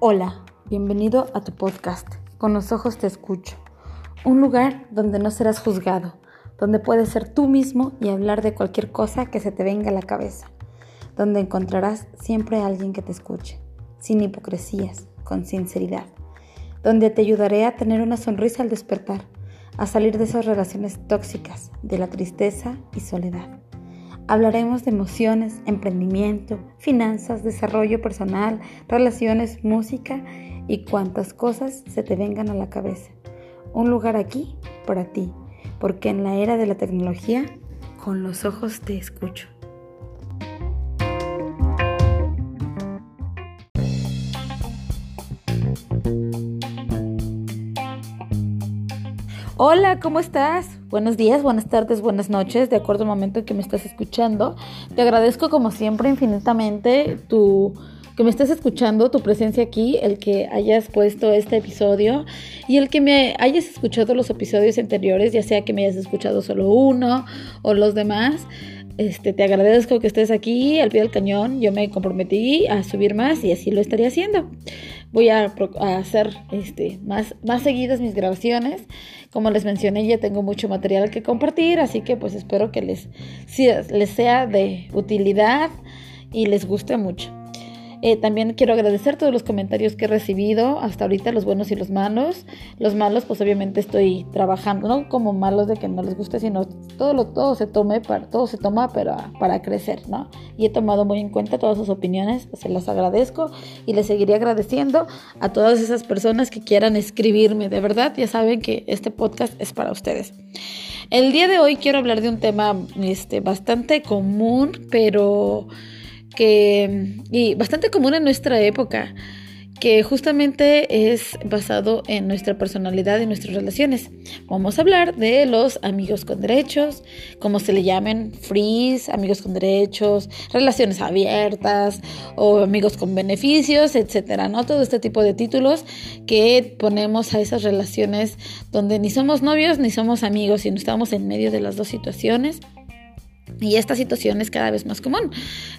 Hola, bienvenido a tu podcast. Con los ojos te escucho. Un lugar donde no serás juzgado, donde puedes ser tú mismo y hablar de cualquier cosa que se te venga a la cabeza, donde encontrarás siempre a alguien que te escuche, sin hipocresías, con sinceridad, donde te ayudaré a tener una sonrisa al despertar, a salir de esas relaciones tóxicas, de la tristeza y soledad. Hablaremos de emociones, emprendimiento, finanzas, desarrollo personal, relaciones, música y cuantas cosas se te vengan a la cabeza. Un lugar aquí para ti, porque en la era de la tecnología, con los ojos te escucho. Hola, ¿cómo estás? Buenos días, buenas tardes, buenas noches, de acuerdo al momento en que me estás escuchando. Te agradezco como siempre infinitamente tu que me estés escuchando, tu presencia aquí, el que hayas puesto este episodio y el que me hayas escuchado los episodios anteriores, ya sea que me hayas escuchado solo uno o los demás. Este, te agradezco que estés aquí al pie del cañón. Yo me comprometí a subir más y así lo estaré haciendo voy a, hacer este, más, más seguidas mis grabaciones. Como les mencioné, ya tengo mucho material que compartir, así que pues espero que les, les sea de utilidad y les guste mucho. Eh, también quiero agradecer todos los comentarios que he recibido hasta ahorita, los buenos y los malos. Los malos, pues obviamente estoy trabajando, no como malos de que no les guste, sino todo lo todo se tome para todo se toma para, para crecer, ¿no? Y he tomado muy en cuenta todas sus opiniones, se las agradezco y les seguiré agradeciendo a todas esas personas que quieran escribirme. De verdad, ya saben que este podcast es para ustedes. El día de hoy quiero hablar de un tema este, bastante común, pero que, y bastante común en nuestra época, que justamente es basado en nuestra personalidad y nuestras relaciones. Vamos a hablar de los amigos con derechos, como se le llamen, frees, amigos con derechos, relaciones abiertas o amigos con beneficios, etcétera, ¿no? Todo este tipo de títulos que ponemos a esas relaciones donde ni somos novios ni somos amigos, sino estamos en medio de las dos situaciones. Y esta situación es cada vez más común.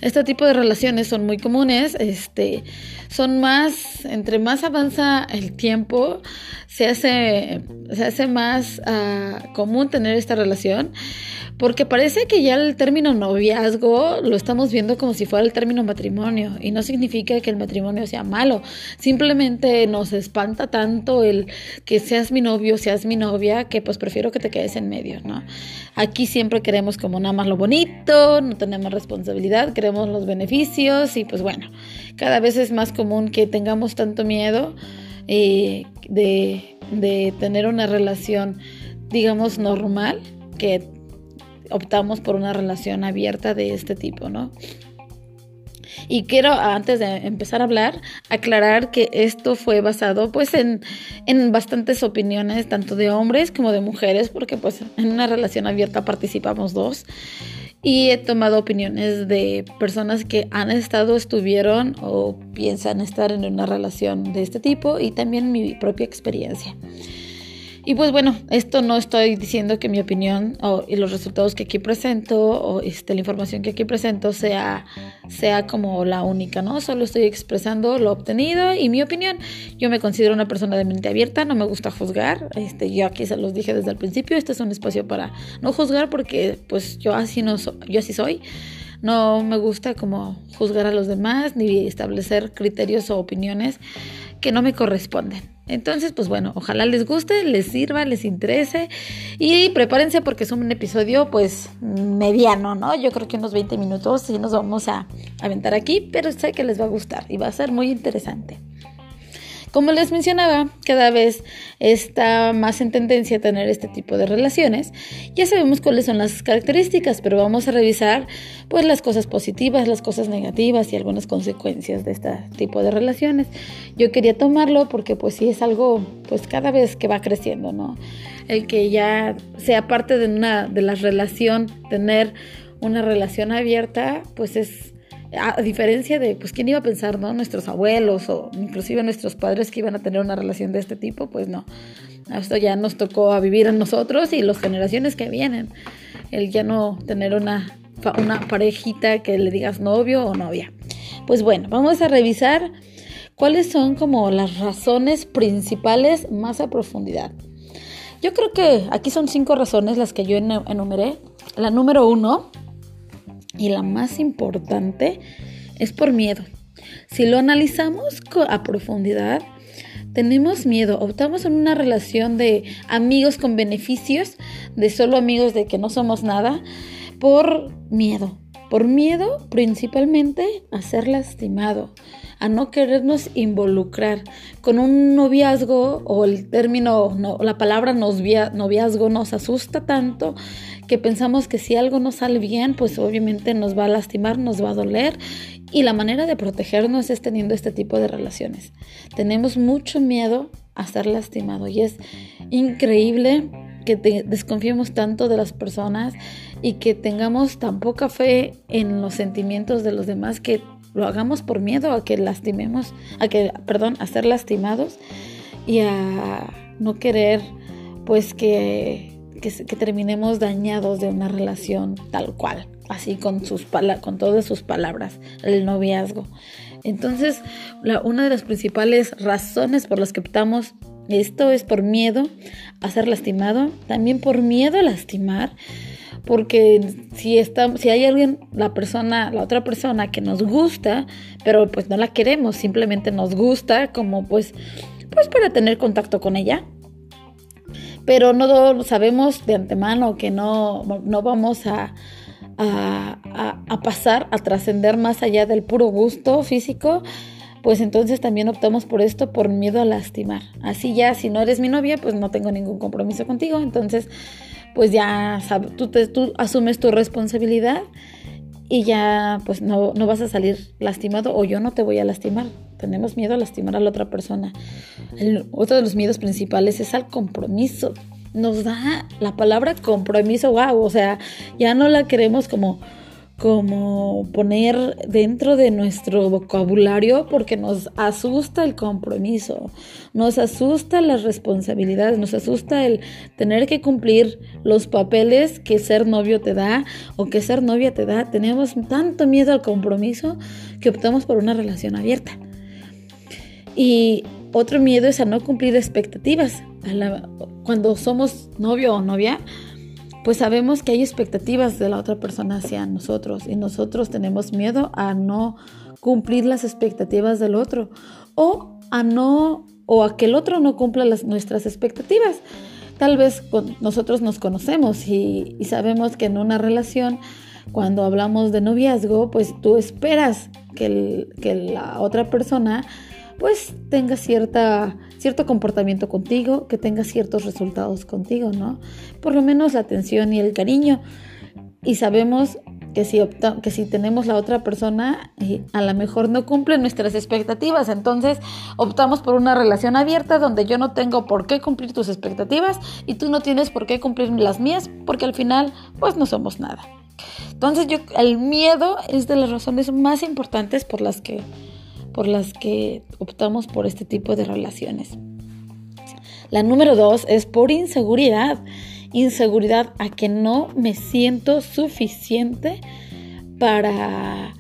Este tipo de relaciones son muy comunes, este, son más, entre más avanza el tiempo, se hace, se hace más uh, común tener esta relación porque parece que ya el término noviazgo lo estamos viendo como si fuera el término matrimonio y no significa que el matrimonio sea malo, simplemente nos espanta tanto el que seas mi novio, seas mi novia, que pues prefiero que te quedes en medio, ¿no? Aquí siempre queremos como nada más lo bonito, no tenemos responsabilidad, queremos los beneficios y pues bueno, cada vez es más común que tengamos tanto miedo eh, de, de tener una relación, digamos, normal, que optamos por una relación abierta de este tipo, ¿no? Y quiero, antes de empezar a hablar, aclarar que esto fue basado pues en, en, bastantes opiniones, tanto de hombres como de mujeres, porque pues en una relación abierta participamos dos. Y he tomado opiniones de personas que han estado, estuvieron o piensan estar en una relación de este tipo y también mi propia experiencia. Y pues bueno, esto no estoy diciendo que mi opinión o y los resultados que aquí presento o este, la información que aquí presento sea, sea como la única, ¿no? Solo estoy expresando lo obtenido y mi opinión. Yo me considero una persona de mente abierta, no me gusta juzgar. Este, yo aquí se los dije desde el principio, este es un espacio para no juzgar porque pues yo así, no yo así soy. No me gusta como juzgar a los demás ni establecer criterios o opiniones que no me corresponden. Entonces, pues bueno, ojalá les guste, les sirva, les interese y prepárense porque es un episodio pues mediano, ¿no? Yo creo que unos 20 minutos y nos vamos a aventar aquí, pero sé que les va a gustar y va a ser muy interesante. Como les mencionaba, cada vez está más en tendencia tener este tipo de relaciones. Ya sabemos cuáles son las características, pero vamos a revisar pues las cosas positivas, las cosas negativas y algunas consecuencias de este tipo de relaciones. Yo quería tomarlo porque pues sí es algo pues cada vez que va creciendo, ¿no? El que ya sea parte de una de la relación, tener una relación abierta, pues es a diferencia de, pues, ¿quién iba a pensar, no? Nuestros abuelos o inclusive nuestros padres que iban a tener una relación de este tipo, pues no. Esto ya nos tocó a vivir a nosotros y las generaciones que vienen. El ya no tener una, una parejita que le digas novio o novia. Pues bueno, vamos a revisar ¿Cuáles son como las razones principales más a profundidad? Yo creo que aquí son cinco razones las que yo enumeré. La número uno y la más importante es por miedo. Si lo analizamos a profundidad, tenemos miedo, optamos en una relación de amigos con beneficios, de solo amigos de que no somos nada, por miedo. Por miedo principalmente a ser lastimado, a no querernos involucrar. Con un noviazgo o el término, la palabra noviazgo nos asusta tanto que pensamos que si algo no sale bien, pues obviamente nos va a lastimar, nos va a doler y la manera de protegernos es teniendo este tipo de relaciones. Tenemos mucho miedo a ser lastimado y es increíble que desconfiemos tanto de las personas y que tengamos tan poca fe en los sentimientos de los demás que lo hagamos por miedo a que lastimemos, a que, perdón, a ser lastimados y a no querer pues que, que, terminemos dañados de una relación tal cual así con, sus con todas sus palabras, el noviazgo. Entonces, una de las principales razones por las que optamos esto es por miedo a ser lastimado, también por miedo a lastimar, porque si, está, si hay alguien, la persona, la otra persona que nos gusta, pero pues no la queremos, simplemente nos gusta como pues, pues para tener contacto con ella, pero no sabemos de antemano que no, no vamos a, a, pasar, a trascender más allá del puro gusto físico, pues entonces también optamos por esto por miedo a lastimar. Así ya, si no eres mi novia, pues no tengo ningún compromiso contigo, entonces pues ya tú, tú asumes tu responsabilidad y ya pues no, no, vas a salir lastimado o yo no te voy a lastimar. Tenemos miedo a lastimar a la otra persona. otro de los miedos principales es al compromiso nos da la palabra compromiso, wow, o sea, ya no la queremos como como poner dentro de nuestro vocabulario porque nos asusta el compromiso, nos asusta las responsabilidades, nos asusta el tener que cumplir los papeles que ser novio te da o que ser novia te da. Tenemos tanto miedo al compromiso que optamos por una relación abierta. Y otro miedo es a no cumplir expectativas. cuando somos novio o novia, pues sabemos que hay expectativas de la otra persona hacia nosotros y nosotros tenemos miedo a no cumplir las expectativas del otro o a no o a que el otro no cumpla las, nuestras expectativas. Tal vez nosotros nos conocemos y, sabemos que en una relación, cuando hablamos de noviazgo, pues tú esperas que, que la otra persona pues tenga cierta, cierto comportamiento contigo, que tenga ciertos resultados contigo, ¿no? Por lo menos la atención y el cariño. Y sabemos que si, que si tenemos la otra persona, eh, a lo mejor no cumple nuestras expectativas. Entonces optamos por una relación abierta donde yo no tengo por qué cumplir tus expectativas y tú no tienes por qué cumplir las mías, porque al final, pues no somos nada. Entonces yo, el miedo es de las razones más importantes por las que por las que optamos por este tipo de relaciones. La número dos es por inseguridad. Inseguridad a que no me siento suficiente para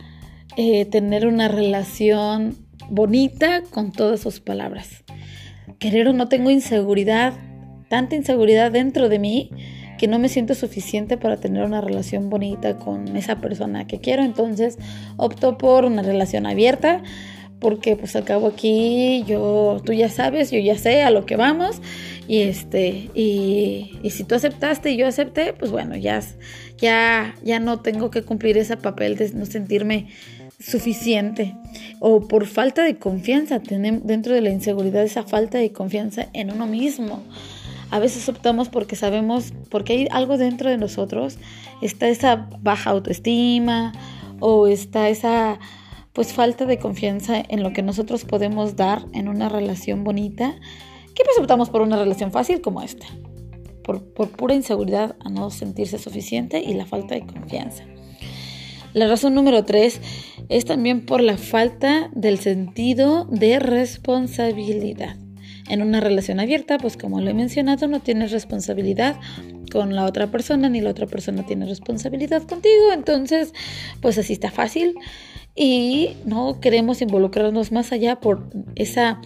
eh, tener una relación bonita con todas sus palabras. Querer o no tengo inseguridad, tanta inseguridad dentro de mí que no me siento suficiente para tener una relación bonita con esa persona que quiero. Entonces opto por una relación abierta porque pues al cabo aquí yo, tú ya sabes, yo ya sé a lo que vamos y este, y, si tú aceptaste y yo acepté, pues bueno, ya, ya, ya no tengo que cumplir ese papel de no sentirme suficiente o por falta de confianza, dentro de la inseguridad esa falta de confianza en uno mismo. A veces optamos porque sabemos, porque hay algo dentro de nosotros, está esa baja autoestima o está esa pues falta de confianza en lo que nosotros podemos dar en una relación bonita, que pues optamos por una relación fácil como esta, por, por pura inseguridad a no sentirse suficiente y la falta de confianza. La razón número tres es también por la falta del sentido de responsabilidad. En una relación abierta, pues como lo he mencionado, no tienes responsabilidad con la otra persona, ni la otra persona tiene responsabilidad contigo. Entonces, pues así está fácil y no queremos involucrarnos más allá por esa,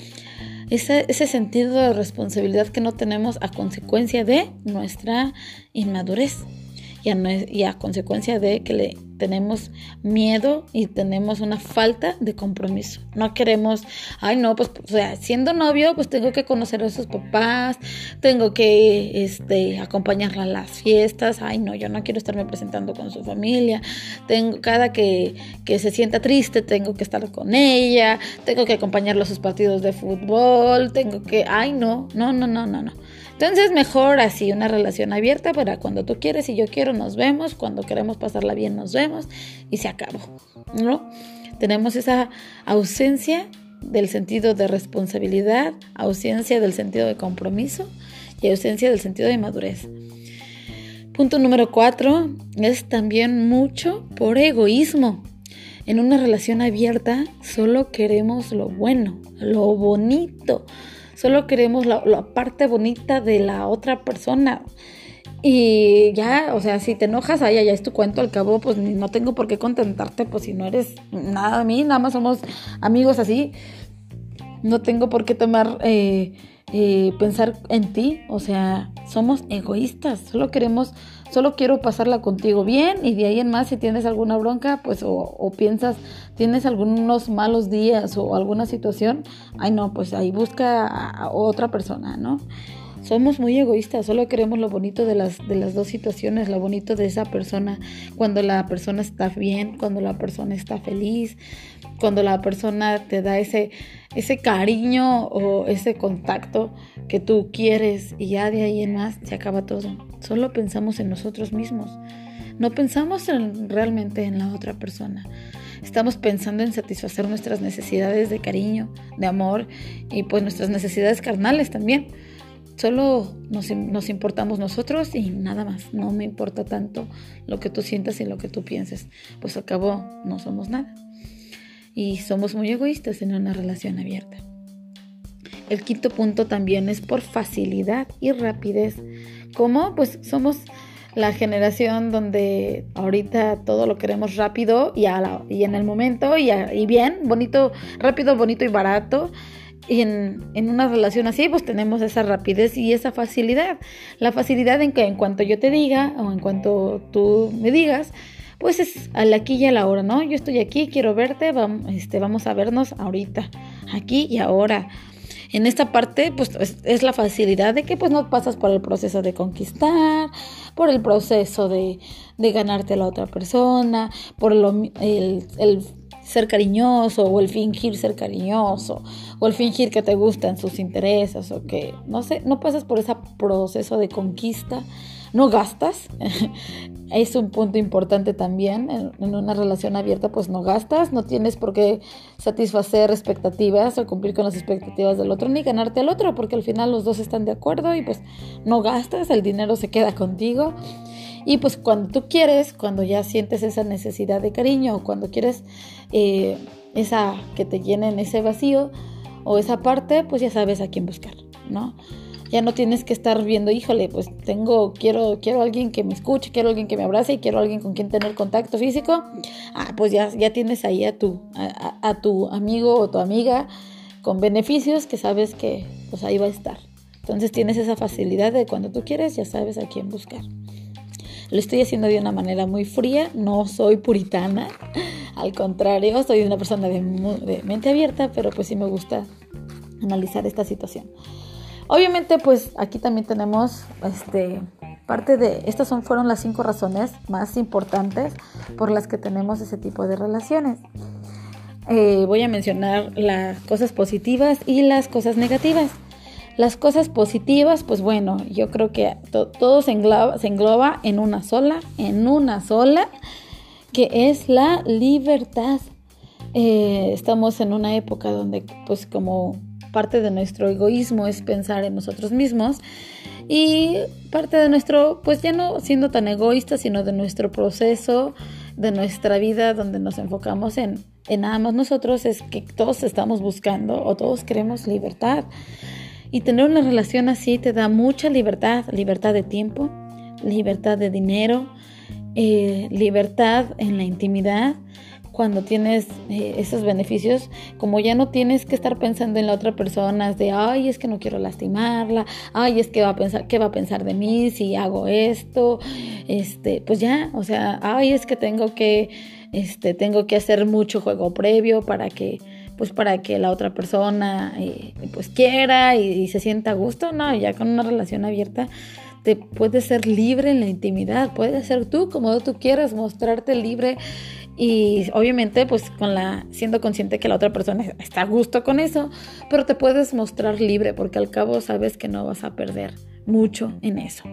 ese sentido de responsabilidad que no tenemos a consecuencia de nuestra inmadurez y a, consecuencia de que le tenemos miedo y tenemos una falta de compromiso. No queremos, ay no, pues o sea, siendo novio, pues tengo que conocer a sus papás, tengo que este, acompañarla a las fiestas, ay no, yo no quiero estarme presentando con su familia, tengo cada que, que se sienta triste, tengo que estar con ella, tengo que acompañarlo a sus partidos de fútbol, tengo que, ay no, no, no, no, no, no. Entonces mejor así, una relación abierta para cuando tú quieres y yo quiero nos vemos, cuando queremos pasarla bien nos vemos y se acabó, ¿no? Tenemos esa ausencia del sentido de responsabilidad, ausencia del sentido de compromiso y ausencia del sentido de madurez. Punto número cuatro es también mucho por egoísmo. En una relación abierta solo queremos lo bueno, lo bonito, Solo queremos la, parte bonita de la otra persona. Y ya, o sea, si te enojas, ahí ya es tu cuento. Al cabo, pues no tengo por qué contentarte, pues si no eres nada a mí, nada más somos amigos así. No tengo por qué tomar, eh, eh, pensar en ti. O sea, somos egoístas. Solo queremos solo quiero pasarla contigo bien y de ahí en más si tienes alguna bronca, pues o, piensas, tienes algunos malos días o alguna situación, ay no, pues ahí busca a, otra persona, ¿no? Somos muy egoístas, solo queremos lo bonito de las, de las dos situaciones, lo bonito de esa persona, cuando la persona está bien, cuando la persona está feliz, cuando la persona te da ese, ese cariño o ese contacto que tú quieres y ya de ahí en más se acaba todo. Solo pensamos en nosotros mismos. No pensamos realmente en la otra persona. Estamos pensando en satisfacer nuestras necesidades de cariño, de amor y pues nuestras necesidades carnales también. Solo nos, nos, importamos nosotros y nada más. No me importa tanto lo que tú sientas y lo que tú pienses. Pues al cabo no somos nada. Y somos muy egoístas en una relación abierta. El quinto punto también es por facilidad y rapidez. ¿Cómo? Pues somos la generación donde ahorita todo lo queremos rápido y, y en el momento y, y, bien, bonito, rápido, bonito y barato. Y en, en, una relación así, pues tenemos esa rapidez y esa facilidad. La facilidad en que en cuanto yo te diga o en cuanto tú me digas, pues es al aquí y a la hora, ¿no? Yo estoy aquí, quiero verte, vamos, este, vamos a vernos ahorita, aquí y ahora en esta parte, pues es, la facilidad de que pues no pasas por el proceso de conquistar, por el proceso de, ganarte a la otra persona, por el, el, ser cariñoso o el fingir ser cariñoso o el fingir que te gustan sus intereses o que, no sé, no pasas por ese proceso de conquista no gastas. es un punto importante también. En, una relación abierta, pues no gastas, no tienes por qué satisfacer expectativas o cumplir con las expectativas del otro, ni ganarte al otro, porque al final los dos están de acuerdo y pues no gastas, el dinero se queda contigo. Y pues cuando tú quieres, cuando ya sientes esa necesidad de cariño cuando quieres eh, esa que te llenen ese vacío o esa parte, pues ya sabes a quién buscar, ¿no? Ya no tienes que estar viendo, híjole, pues tengo, quiero, quiero alguien que me escuche, quiero alguien que me abrace y quiero alguien con quien tener contacto físico. Ah, pues ya, ya tienes ahí a tu, a, tu amigo o tu amiga con beneficios que sabes que pues ahí va a estar. Entonces tienes esa facilidad de cuando tú quieres ya sabes a quién buscar. Lo estoy haciendo de una manera muy fría, no soy puritana, al contrario, soy una persona de, de mente abierta, pero pues sí me gusta analizar esta situación. Obviamente, pues aquí también tenemos este, parte de, estas son, fueron las cinco razones más importantes por las que tenemos ese tipo de relaciones. Eh, voy a mencionar las cosas positivas y las cosas negativas. Las cosas positivas, pues bueno, yo creo que todo se engloba, en una sola, en una sola, que es la libertad. Eh, estamos en una época donde, pues como parte de nuestro egoísmo es pensar en nosotros mismos y parte de nuestro, pues ya no siendo tan egoísta, sino de nuestro proceso, de nuestra vida donde nos enfocamos en, en nada más nosotros, es que todos estamos buscando o todos queremos libertad. Y tener una relación así te da mucha libertad, libertad de tiempo, libertad de dinero, eh, libertad en la intimidad, cuando tienes eh, esos beneficios, como ya no tienes que estar pensando en la otra persona, de, ay, es que no quiero lastimarla, ay, es que va a pensar, ¿qué va a pensar de mí si hago esto? Este, pues ya, o sea, ay, es que tengo que, este, tengo que hacer mucho juego previo para que, pues para que la otra persona, eh, pues quiera y, y se sienta a gusto, no, ya con una relación abierta, te puedes ser libre en la intimidad, puedes ser tú como tú quieras, mostrarte libre y obviamente pues con la siendo consciente que la otra persona está a gusto con eso, pero te puedes mostrar libre porque al cabo sabes que no vas a perder mucho en eso.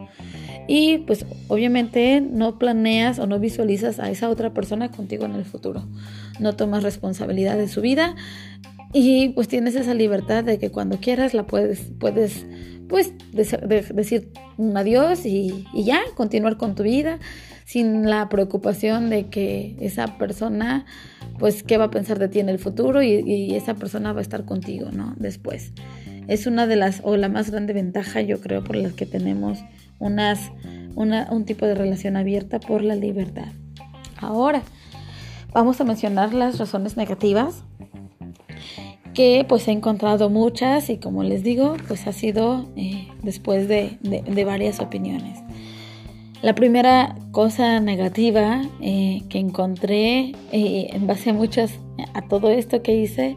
Y pues obviamente no planeas o no visualizas a esa otra persona contigo en el futuro. No tomas responsabilidad de su vida y pues tienes esa libertad de que cuando quieras la puedes puedes pues decir un adiós y, y ya, continuar con tu vida sin la preocupación de que esa persona, pues, qué va a pensar de ti en el futuro y, esa persona va a estar contigo, ¿no? Después. Es una de las, o la más grande ventaja, yo creo, por las que tenemos unas, un tipo de relación abierta por la libertad. Ahora, vamos a mencionar las razones negativas que pues he encontrado muchas y como les digo pues ha sido eh, después de, de, varias opiniones. La primera cosa negativa eh, que encontré eh, en base a muchas, a todo esto que hice,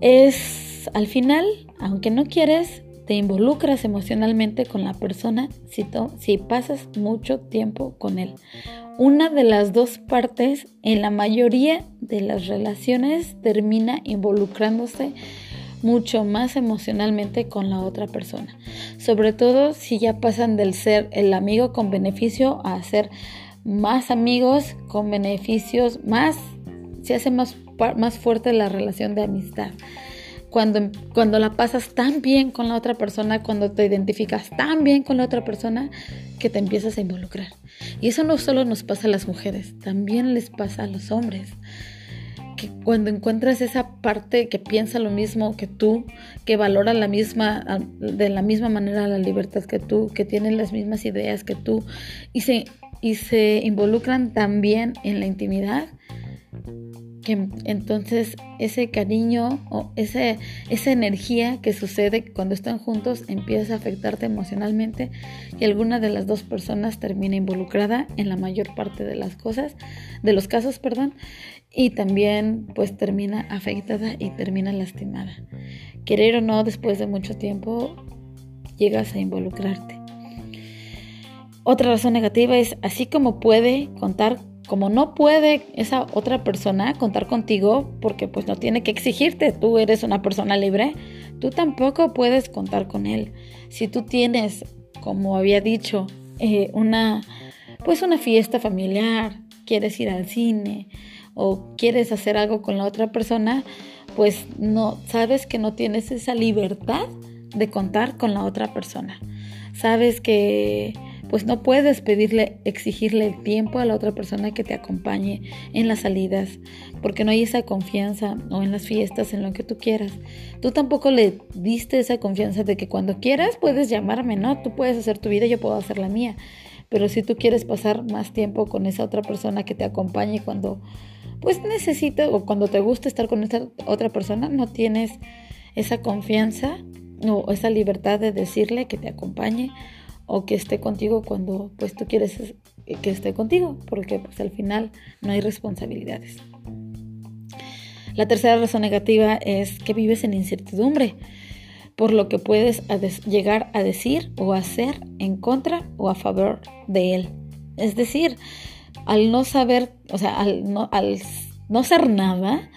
es al final, aunque no quieres, te involucras emocionalmente con la persona si, si pasas mucho tiempo con él. Una de las dos partes en la mayoría de las relaciones termina involucrándose mucho más emocionalmente con la otra persona. Sobre todo si ya pasan del ser el amigo con beneficio a ser más amigos con beneficios, más se hace más, más fuerte la relación de amistad. Cuando, cuando la pasas tan bien con la otra persona, cuando te identificas tan bien con la otra persona, que te empiezas a involucrar. Y eso no solo nos pasa a las mujeres, también les pasa a los hombres que cuando encuentras esa parte que piensa lo mismo que tú, que valora la misma, de la misma manera la libertad que tú, que tienen las mismas ideas que tú y se, y se involucran también en la intimidad, que entonces ese cariño o ese, esa energía que sucede cuando están juntos empieza a afectarte emocionalmente y alguna de las dos personas termina involucrada en la mayor parte de las cosas, de los casos, perdón, y también pues termina afectada y termina lastimada. Querer o no, después de mucho tiempo llegas a involucrarte. Otra razón negativa es así como puede contar, como no puede esa otra persona contar contigo porque pues no tiene que exigirte, tú eres una persona libre, tú tampoco puedes contar con él. Si tú tienes, como había dicho, eh, una pues una fiesta familiar, quieres ir al cine, o quieres hacer algo con la otra persona, pues no sabes que no tienes esa libertad de contar con la otra persona. Sabes que pues no puedes pedirle, exigirle el tiempo a la otra persona que te acompañe en las salidas, porque no hay esa confianza o en las fiestas, en lo que tú quieras. Tú tampoco le diste esa confianza de que cuando quieras puedes llamarme, ¿no? Tú puedes hacer tu vida, yo puedo hacer la mía. Pero si tú quieres pasar más tiempo con esa otra persona que te acompañe cuando pues necesitas o cuando te gusta estar con esta otra persona, no tienes esa confianza o esa libertad de decirle que te acompañe o que esté contigo cuando pues tú quieres que esté contigo, porque pues al final no hay responsabilidades. La tercera razón negativa es que vives en incertidumbre, por lo que puedes llegar a decir o hacer en contra o a favor de él. Es decir, al no saber, o sea, al no, al no ser nada,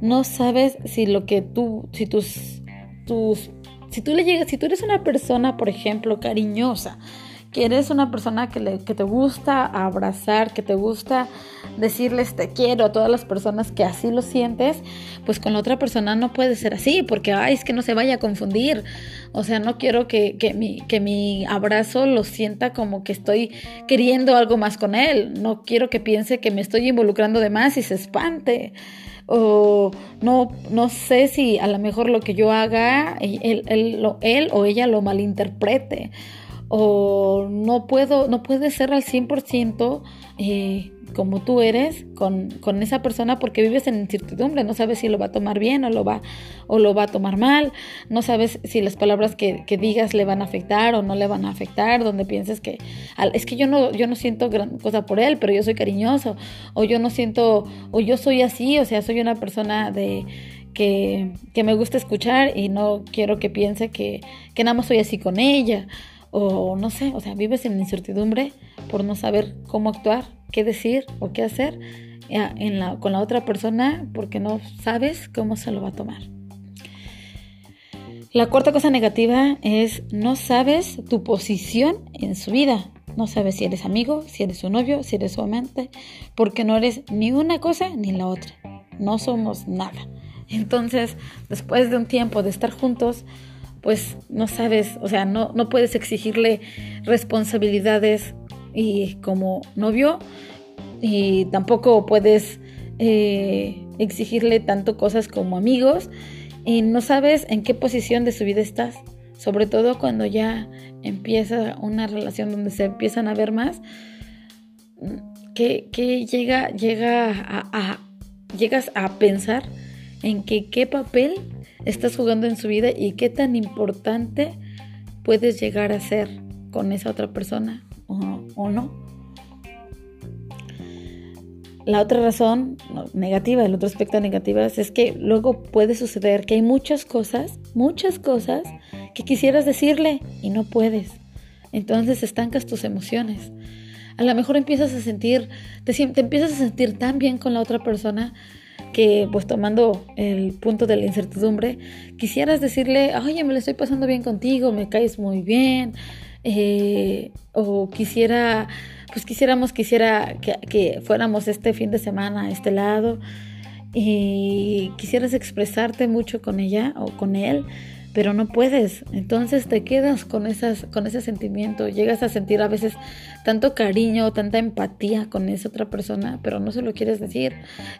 no sabes si lo que tú, si tus, tus, si tú le llegas, si tú eres una persona, por ejemplo, cariñosa, que eres una persona que, le, que te gusta abrazar, que te gusta decirles te quiero a todas las personas que así lo sientes, pues con la otra persona no puede ser así, porque ay, es que no se vaya a confundir. O sea, no quiero que, que, mi, que mi abrazo lo sienta como que estoy queriendo algo más con él. No quiero que piense que me estoy involucrando de más y se espante o no, no sé si a lo mejor lo que yo haga, él, él, él, o ella lo malinterprete o no puedo, no puedes ser al 100% eh, como tú eres con, con, esa persona porque vives en incertidumbre, no sabes si lo va a tomar bien o lo va, o lo va a tomar mal, no sabes si las palabras que, que digas le van a afectar o no le van a afectar, donde pienses que es que yo no, yo no siento gran cosa por él, pero yo soy cariñoso, o yo no siento, o yo soy así, o sea, soy una persona de que, que me gusta escuchar y no quiero que piense que, que nada más soy así con ella o no sé, o sea, vives en incertidumbre por no saber cómo actuar, qué decir o qué hacer eh, en la, con la otra persona porque no sabes cómo se lo va a tomar. La cuarta cosa negativa es no sabes tu posición en su vida. No sabes si eres amigo, si eres su novio, si eres su amante, porque no eres ni una cosa ni la otra. No somos nada. Entonces, después de un tiempo de estar juntos, pues no sabes, o sea, no, no puedes exigirle responsabilidades y como novio y tampoco puedes eh, exigirle tanto cosas como amigos y no sabes en qué posición de su vida estás, sobre todo cuando ya empieza una relación donde se empiezan a ver más, que, llega, llega a, llegas a pensar en que qué papel estás jugando en su vida y qué tan importante puedes llegar a ser con esa otra persona o, no. La otra razón negativa, el otro aspecto negativo es que luego puede suceder que hay muchas cosas, muchas cosas que quisieras decirle y no puedes. Entonces estancas tus emociones. A lo mejor empiezas a sentir, te empiezas a sentir tan bien con la otra persona que pues tomando el punto de la incertidumbre, quisieras decirle, oye, me lo estoy pasando bien contigo, me caes muy bien, eh, o quisiera, pues quisiéramos quisiera que, que fuéramos este fin de semana a este lado y quisieras expresarte mucho con ella o con él, pero no puedes. Entonces te quedas con, esas, con ese sentimiento. Llegas a sentir a veces tanto cariño, tanta empatía con esa otra persona, pero no se lo quieres decir.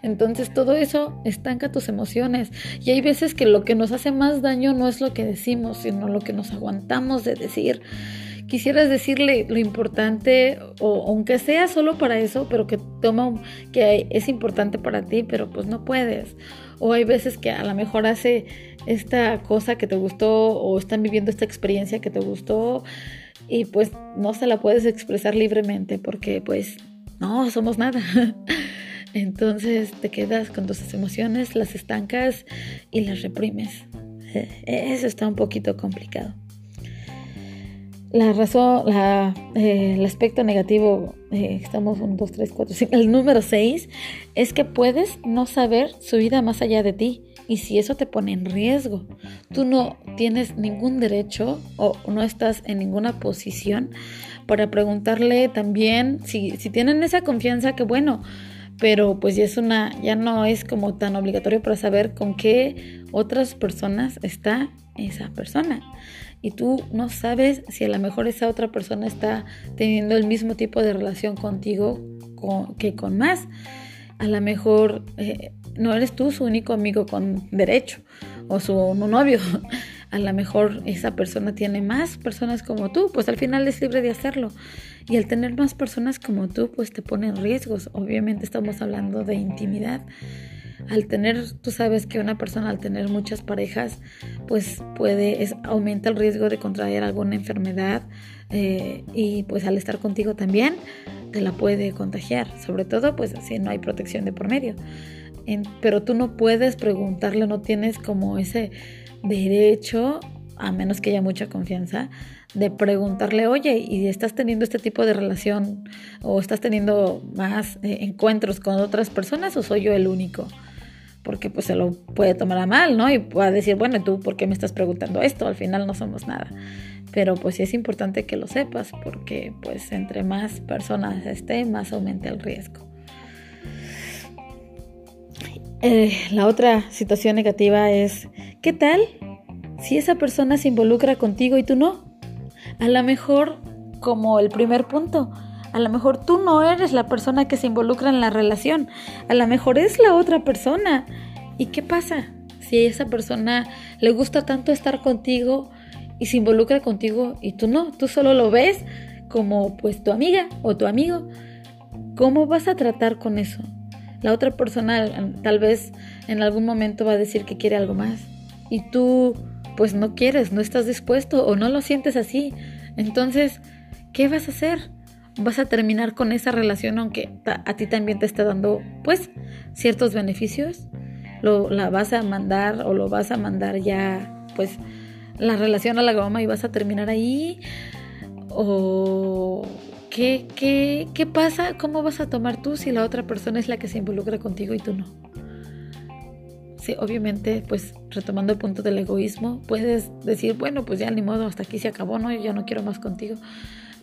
Entonces todo eso estanca tus emociones. Y hay veces que lo que nos hace más daño no es lo que decimos, sino lo que nos aguantamos de decir quisieras decirle lo importante, o aunque sea solo para eso, pero que toma, que es importante para ti, pero pues no puedes. O hay veces que a lo mejor hace esta cosa que te gustó o están viviendo esta experiencia que te gustó y pues no se la puedes expresar libremente porque pues no, somos nada. Entonces te quedas con tus emociones, las estancas y las reprimes. Eso está un poquito complicado. La razón, la, eh, el aspecto negativo, eh, estamos 1, 2, 3, 4, 5, el número 6, es que puedes no saber su vida más allá de ti. Y si eso te pone en riesgo, tú no tienes ningún derecho o no estás en ninguna posición para preguntarle también si, si tienen esa confianza, que bueno, pero pues ya es una, ya no es como tan obligatorio para saber con qué otras personas está esa persona y tú no sabes si a lo mejor esa otra persona está teniendo el mismo tipo de relación contigo que con más. A lo mejor eh, no eres tú su único amigo con derecho o su novio. A lo mejor esa persona tiene más personas como tú, pues al final es libre de hacerlo. Y al tener más personas como tú, pues te pone en riesgos. Obviamente estamos hablando de intimidad al tener, tú sabes que una persona al tener muchas parejas, pues puede, es, aumenta el riesgo de contraer alguna enfermedad eh, y pues al estar contigo también te la puede contagiar, sobre todo pues si no hay protección de por medio. pero tú no puedes preguntarle, no tienes como ese derecho, a menos que haya mucha confianza, de preguntarle, oye, ¿y estás teniendo este tipo de relación o estás teniendo más eh, encuentros con otras personas o soy yo el único? Porque pues se lo puede tomar a mal, ¿no? Y puede decir, bueno, ¿tú por qué me estás preguntando esto? Al final no somos nada. Pero pues sí es importante que lo sepas, porque pues entre más personas esté, más aumenta el riesgo. Eh, la otra situación negativa es, ¿qué tal si esa persona se involucra contigo y tú no? A lo mejor, como el primer punto, a lo mejor tú no eres la persona que se involucra en la relación. A lo mejor es la otra persona. ¿Y qué pasa? Si a esa persona le gusta tanto estar contigo y se involucra contigo y tú no, tú solo lo ves como pues tu amiga o tu amigo. ¿Cómo vas a tratar con eso? La otra persona tal vez en algún momento va a decir que quiere algo más y tú pues no quieres, no estás dispuesto o no lo sientes así. Entonces, ¿qué vas a hacer? Vas a terminar con esa relación aunque a ti también te esté dando pues ciertos beneficios. Lo, la vas a mandar o lo vas a mandar ya pues la relación a la goma y vas a terminar ahí? ¿O qué, qué, qué pasa? ¿Cómo vas a tomar tú si la otra persona es la que se involucra contigo y tú no? Sí, obviamente, pues retomando el punto del egoísmo, puedes decir, bueno, pues ya ni modo, hasta aquí se acabó, ¿no? Yo ya no quiero más contigo.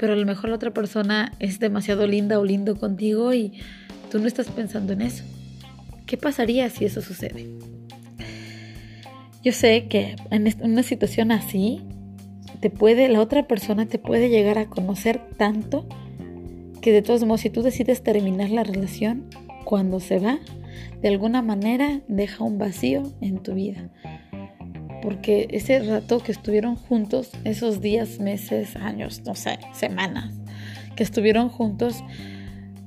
Pero a lo mejor la otra persona es demasiado linda o lindo contigo y tú no estás pensando en eso. ¿Qué pasaría si eso sucede? Yo sé que en una situación así, te puede, la otra persona te puede llegar a conocer tanto que de todos modos, si tú decides terminar la relación, cuando se va, de alguna manera deja un vacío en tu vida. Porque ese rato que estuvieron juntos, esos días, meses, años, no sé, semanas, que estuvieron juntos,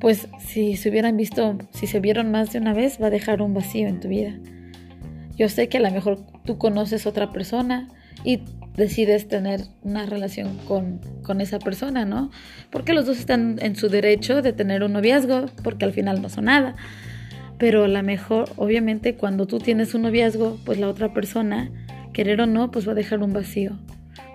pues si se hubieran visto, si se vieron más de una vez, va a dejar un vacío en tu vida. Yo sé que a lo mejor tú conoces otra persona y decides tener una relación con, con, esa persona, ¿no? Porque los dos están en su derecho de tener un noviazgo, porque al final no son nada. Pero a lo mejor, obviamente, cuando tú tienes un noviazgo, pues la otra persona, querer o no, pues va a dejar un vacío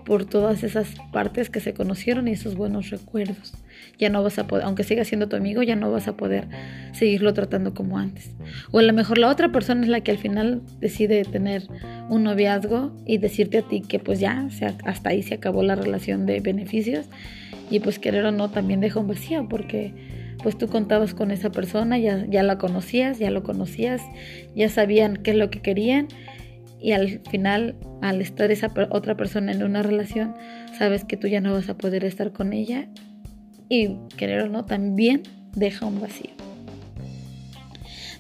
por todas esas partes que se conocieron y esos buenos recuerdos. Ya no vas a poder, aunque siga siendo tu amigo, ya no vas a poder seguirlo tratando como antes. O a lo mejor la otra persona es la que al final decide tener un noviazgo y decirte a ti que pues ya, hasta ahí se acabó la relación de beneficios y pues querer o no también deja un vacío porque pues tú contabas con esa persona, ya, ya la conocías, ya lo conocías, ya sabían qué es lo que querían y al final, al estar esa otra persona en una relación, sabes que tú ya no vas a poder estar con ella y querer o no, también deja un vacío.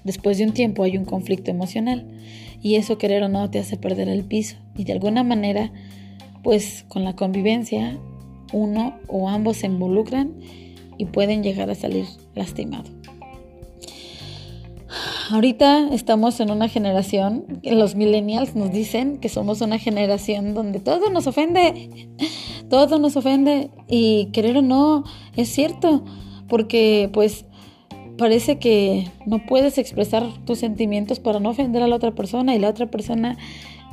Después de un tiempo hay un conflicto emocional y eso querer o no te hace perder el piso y de alguna manera, pues con la convivencia, uno o ambos se involucran y pueden llegar a salir lastimados. Ahorita estamos en una generación, los millennials nos dicen que somos una generación donde todo nos ofende, todo nos ofende y querer o no es cierto, porque pues parece que no puedes expresar tus sentimientos para no ofender a la otra persona y la otra persona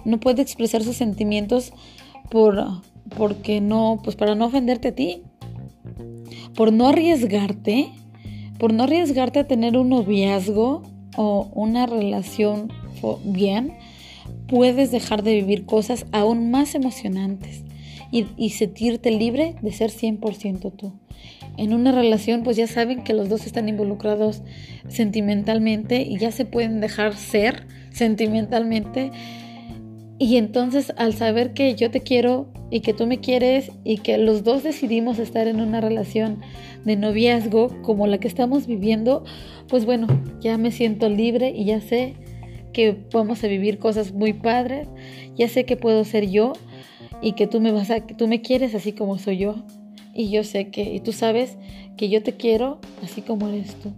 no puede expresar sus sentimientos por porque no, pues para no ofenderte a ti, por no arriesgarte, por no arriesgarte a tener un noviazgo o una relación bien, puedes dejar de vivir cosas aún más emocionantes y, sentirte libre de ser 100% tú. En una relación pues ya saben que los dos están involucrados sentimentalmente y ya se pueden dejar ser sentimentalmente. Y entonces al saber que yo te quiero y que tú me quieres y que los dos decidimos estar en una relación de noviazgo como la que estamos viviendo, pues bueno, ya me siento libre y ya sé que vamos a vivir cosas muy padres, ya sé que puedo ser yo y que tú me vas a tú me quieres así como soy yo y yo sé que y tú sabes que yo te quiero así como eres tú.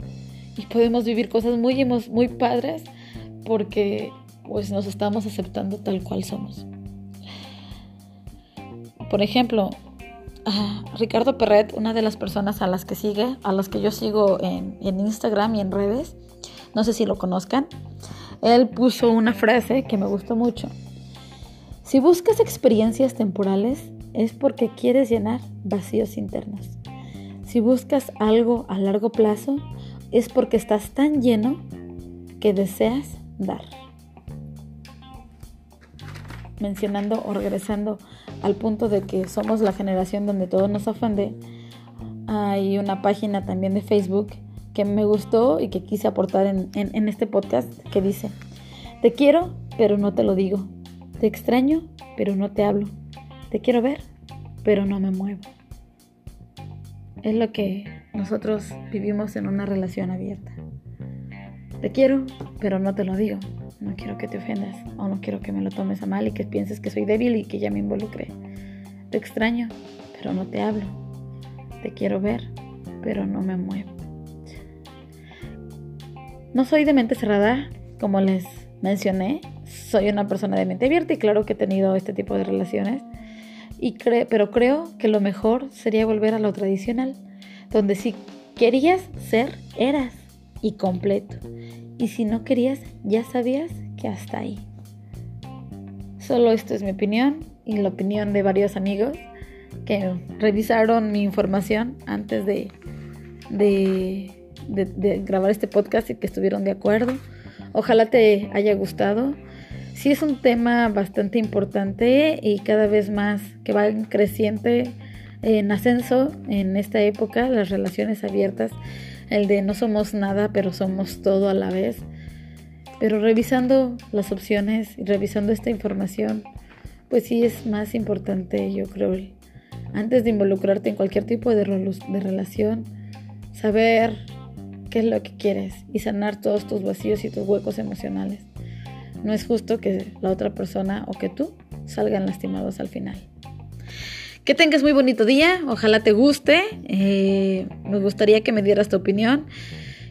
Y podemos vivir cosas muy muy padres porque pues nos estamos aceptando tal cual somos. Por ejemplo, Ricardo Perret, una de las personas a las que sigue, a las que yo sigo en, en Instagram y en redes, no sé si lo conozcan, él puso una frase que me gustó mucho. Si buscas experiencias temporales es porque quieres llenar vacíos internos. Si buscas algo a largo plazo es porque estás tan lleno que deseas dar. Mencionando o regresando al punto de que somos la generación donde todo nos ofende. Hay una página también de Facebook que me gustó y que quise aportar en, en este podcast que dice, te quiero, pero no te lo digo. Te extraño, pero no te hablo. Te quiero ver, pero no me muevo. Es lo que nosotros vivimos en una relación abierta. Te quiero, pero no te lo digo no quiero que te ofendas o no quiero que me lo tomes a mal y que pienses que soy débil y que ya me involucré. Te extraño, pero no te hablo. Te quiero ver, pero no me muevo. No soy de mente cerrada, como les mencioné. Soy una persona de mente abierta y claro que he tenido este tipo de relaciones. Y pero creo que lo mejor sería volver a lo tradicional, donde si querías ser, eras y completo. Y si no querías, ya sabías que hasta ahí. Solo esto es mi opinión y la opinión de varios amigos que revisaron mi información antes de, de, de, grabar este podcast y que estuvieron de acuerdo. Ojalá te haya gustado. Sí es un tema bastante importante y cada vez más que va creciente en ascenso en esta época, las relaciones abiertas, el de no somos nada, pero somos todo a la vez. Pero revisando las opciones y revisando esta información, pues sí es más importante, yo creo, antes de involucrarte en cualquier tipo de, de relación, saber qué es lo que quieres y sanar todos tus vacíos y tus huecos emocionales. No es justo que la otra persona o que tú salgan lastimados al final. Que tengas muy bonito día, ojalá te guste, eh, me gustaría que me dieras tu opinión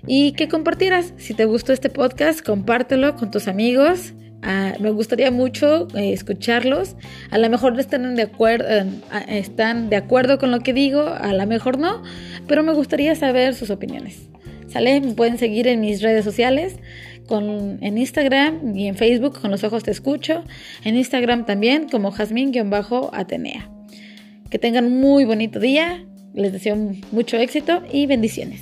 y que compartieras. Si te gustó este podcast, compártelo con tus amigos. Ah, me gustaría mucho eh, escucharlos. A lo mejor están de, acuerdo, eh, están de acuerdo con lo que digo, a lo mejor no, pero me gustaría saber sus opiniones. ¿Sale? Me pueden seguir en mis redes sociales, con, en Instagram y en Facebook, con los ojos te escucho. En Instagram también, como Jazmín-Atenea. Que tengan muy bonito día. Les deseo mucho éxito y bendiciones.